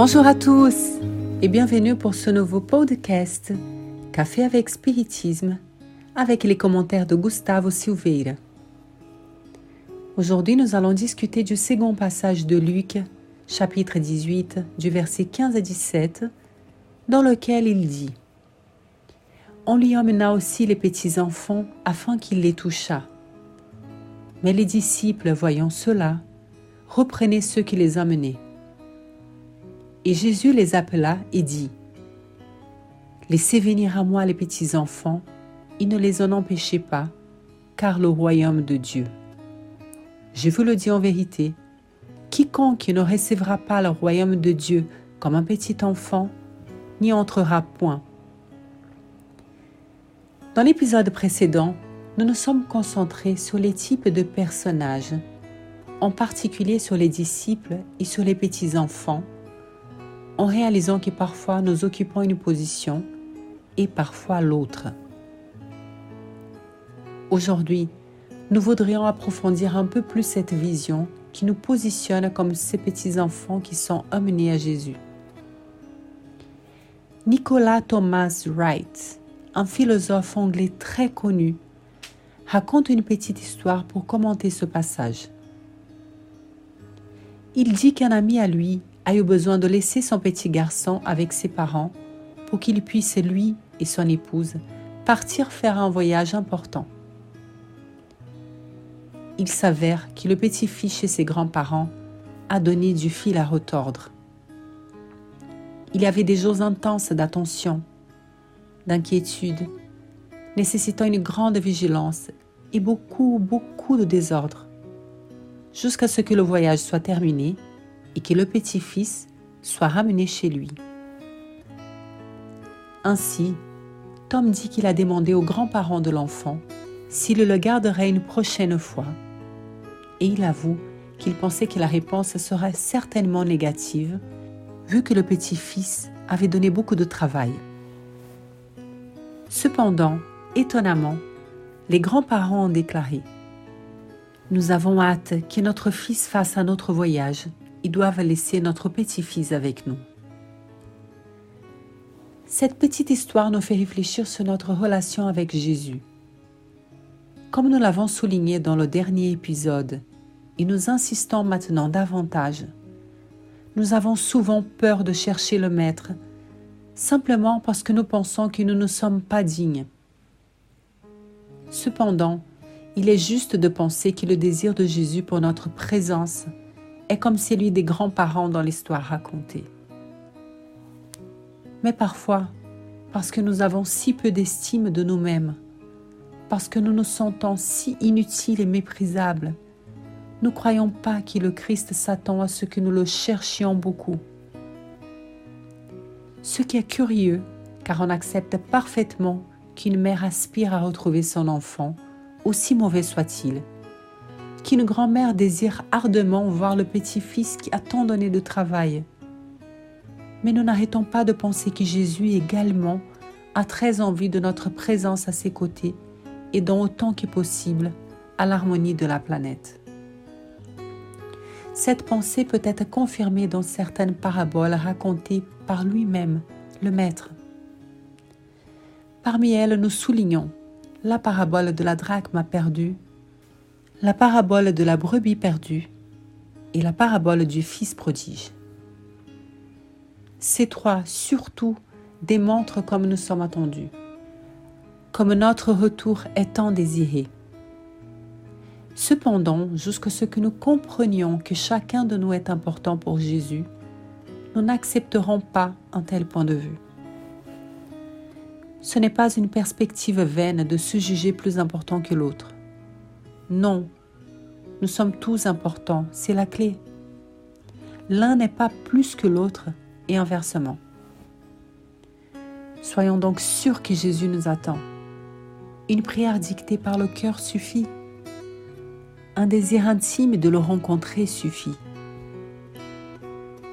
Bonjour à tous et bienvenue pour ce nouveau podcast Café avec Spiritisme avec les commentaires de Gustavo Silveira. Aujourd'hui, nous allons discuter du second passage de Luc, chapitre 18, du verset 15 à 17, dans lequel il dit On lui emmena aussi les petits enfants afin qu'il les touchât. Mais les disciples, voyant cela, reprenaient ceux qui les emmenaient. Et Jésus les appela et dit, Laissez venir à moi les petits enfants, et ne les en empêchez pas, car le royaume de Dieu. Je vous le dis en vérité, quiconque ne recevra pas le royaume de Dieu comme un petit enfant, n'y entrera point. Dans l'épisode précédent, nous nous sommes concentrés sur les types de personnages, en particulier sur les disciples et sur les petits-enfants, en réalisant que parfois nous occupons une position et parfois l'autre. Aujourd'hui, nous voudrions approfondir un peu plus cette vision qui nous positionne comme ces petits-enfants qui sont amenés à Jésus. Nicolas Thomas Wright, un philosophe anglais très connu, raconte une petite histoire pour commenter ce passage. Il dit qu'un ami à lui a eu besoin de laisser son petit garçon avec ses parents pour qu'il puisse, lui et son épouse, partir faire un voyage important. Il s'avère que le petit-fils chez ses grands-parents a donné du fil à retordre. Il y avait des jours intenses d'attention, d'inquiétude, nécessitant une grande vigilance et beaucoup, beaucoup de désordre, jusqu'à ce que le voyage soit terminé et que le petit-fils soit ramené chez lui. Ainsi, Tom dit qu'il a demandé aux grands-parents de l'enfant s'il le garderait une prochaine fois, et il avoue qu'il pensait que la réponse serait certainement négative, vu que le petit-fils avait donné beaucoup de travail. Cependant, étonnamment, les grands-parents ont déclaré Nous avons hâte que notre fils fasse un autre voyage ils doivent laisser notre petit-fils avec nous. Cette petite histoire nous fait réfléchir sur notre relation avec Jésus. Comme nous l'avons souligné dans le dernier épisode, et nous insistons maintenant davantage, nous avons souvent peur de chercher le Maître, simplement parce que nous pensons que nous ne sommes pas dignes. Cependant, il est juste de penser que le désir de Jésus pour notre présence est comme celui des grands-parents dans l'histoire racontée. Mais parfois, parce que nous avons si peu d'estime de nous-mêmes, parce que nous nous sentons si inutiles et méprisables, nous ne croyons pas que le Christ s'attend à ce que nous le cherchions beaucoup. Ce qui est curieux, car on accepte parfaitement qu'une mère aspire à retrouver son enfant, aussi mauvais soit-il, qu'une grand-mère désire ardemment voir le petit-fils qui a tant donné de travail. Mais nous n'arrêtons pas de penser que Jésus également a très envie de notre présence à ses côtés et dans autant que possible à l'harmonie de la planète. Cette pensée peut être confirmée dans certaines paraboles racontées par lui-même, le Maître. Parmi elles, nous soulignons la parabole de la drachme perdue la parabole de la brebis perdue et la parabole du Fils prodige. Ces trois surtout démontrent comme nous sommes attendus, comme notre retour étant désiré. Cependant, jusqu'à ce que nous comprenions que chacun de nous est important pour Jésus, nous n'accepterons pas un tel point de vue. Ce n'est pas une perspective vaine de se juger plus important que l'autre. Non, nous sommes tous importants, c'est la clé. L'un n'est pas plus que l'autre et inversement. Soyons donc sûrs que Jésus nous attend. Une prière dictée par le cœur suffit. Un désir intime de le rencontrer suffit.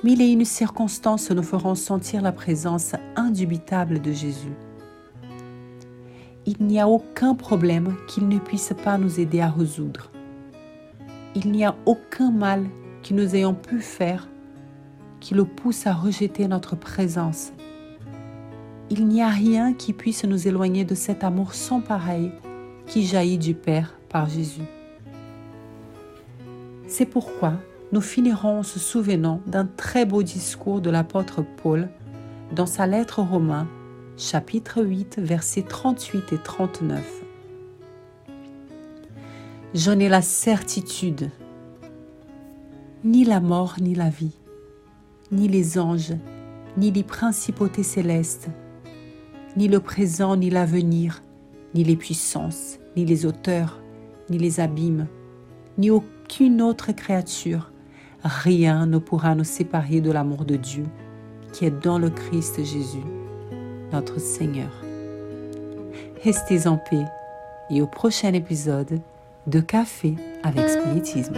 Mille et une circonstances nous feront sentir la présence indubitable de Jésus il n'y a aucun problème qu'il ne puisse pas nous aider à résoudre. Il n'y a aucun mal que nous ayons pu faire qui le pousse à rejeter notre présence. Il n'y a rien qui puisse nous éloigner de cet amour sans pareil qui jaillit du Père par Jésus. C'est pourquoi nous finirons en se souvenant d'un très beau discours de l'apôtre Paul dans sa lettre aux Romains, chapitre 8, versets 38 et 39. J'en ai la certitude, ni la mort ni la vie, ni les anges, ni les principautés célestes, ni le présent ni l'avenir, ni les puissances, ni les auteurs, ni les abîmes, ni aucune autre créature, rien ne pourra nous séparer de l'amour de Dieu qui est dans le Christ Jésus, Seigneur. Restez en paix et au prochain épisode de Café avec Spiritisme.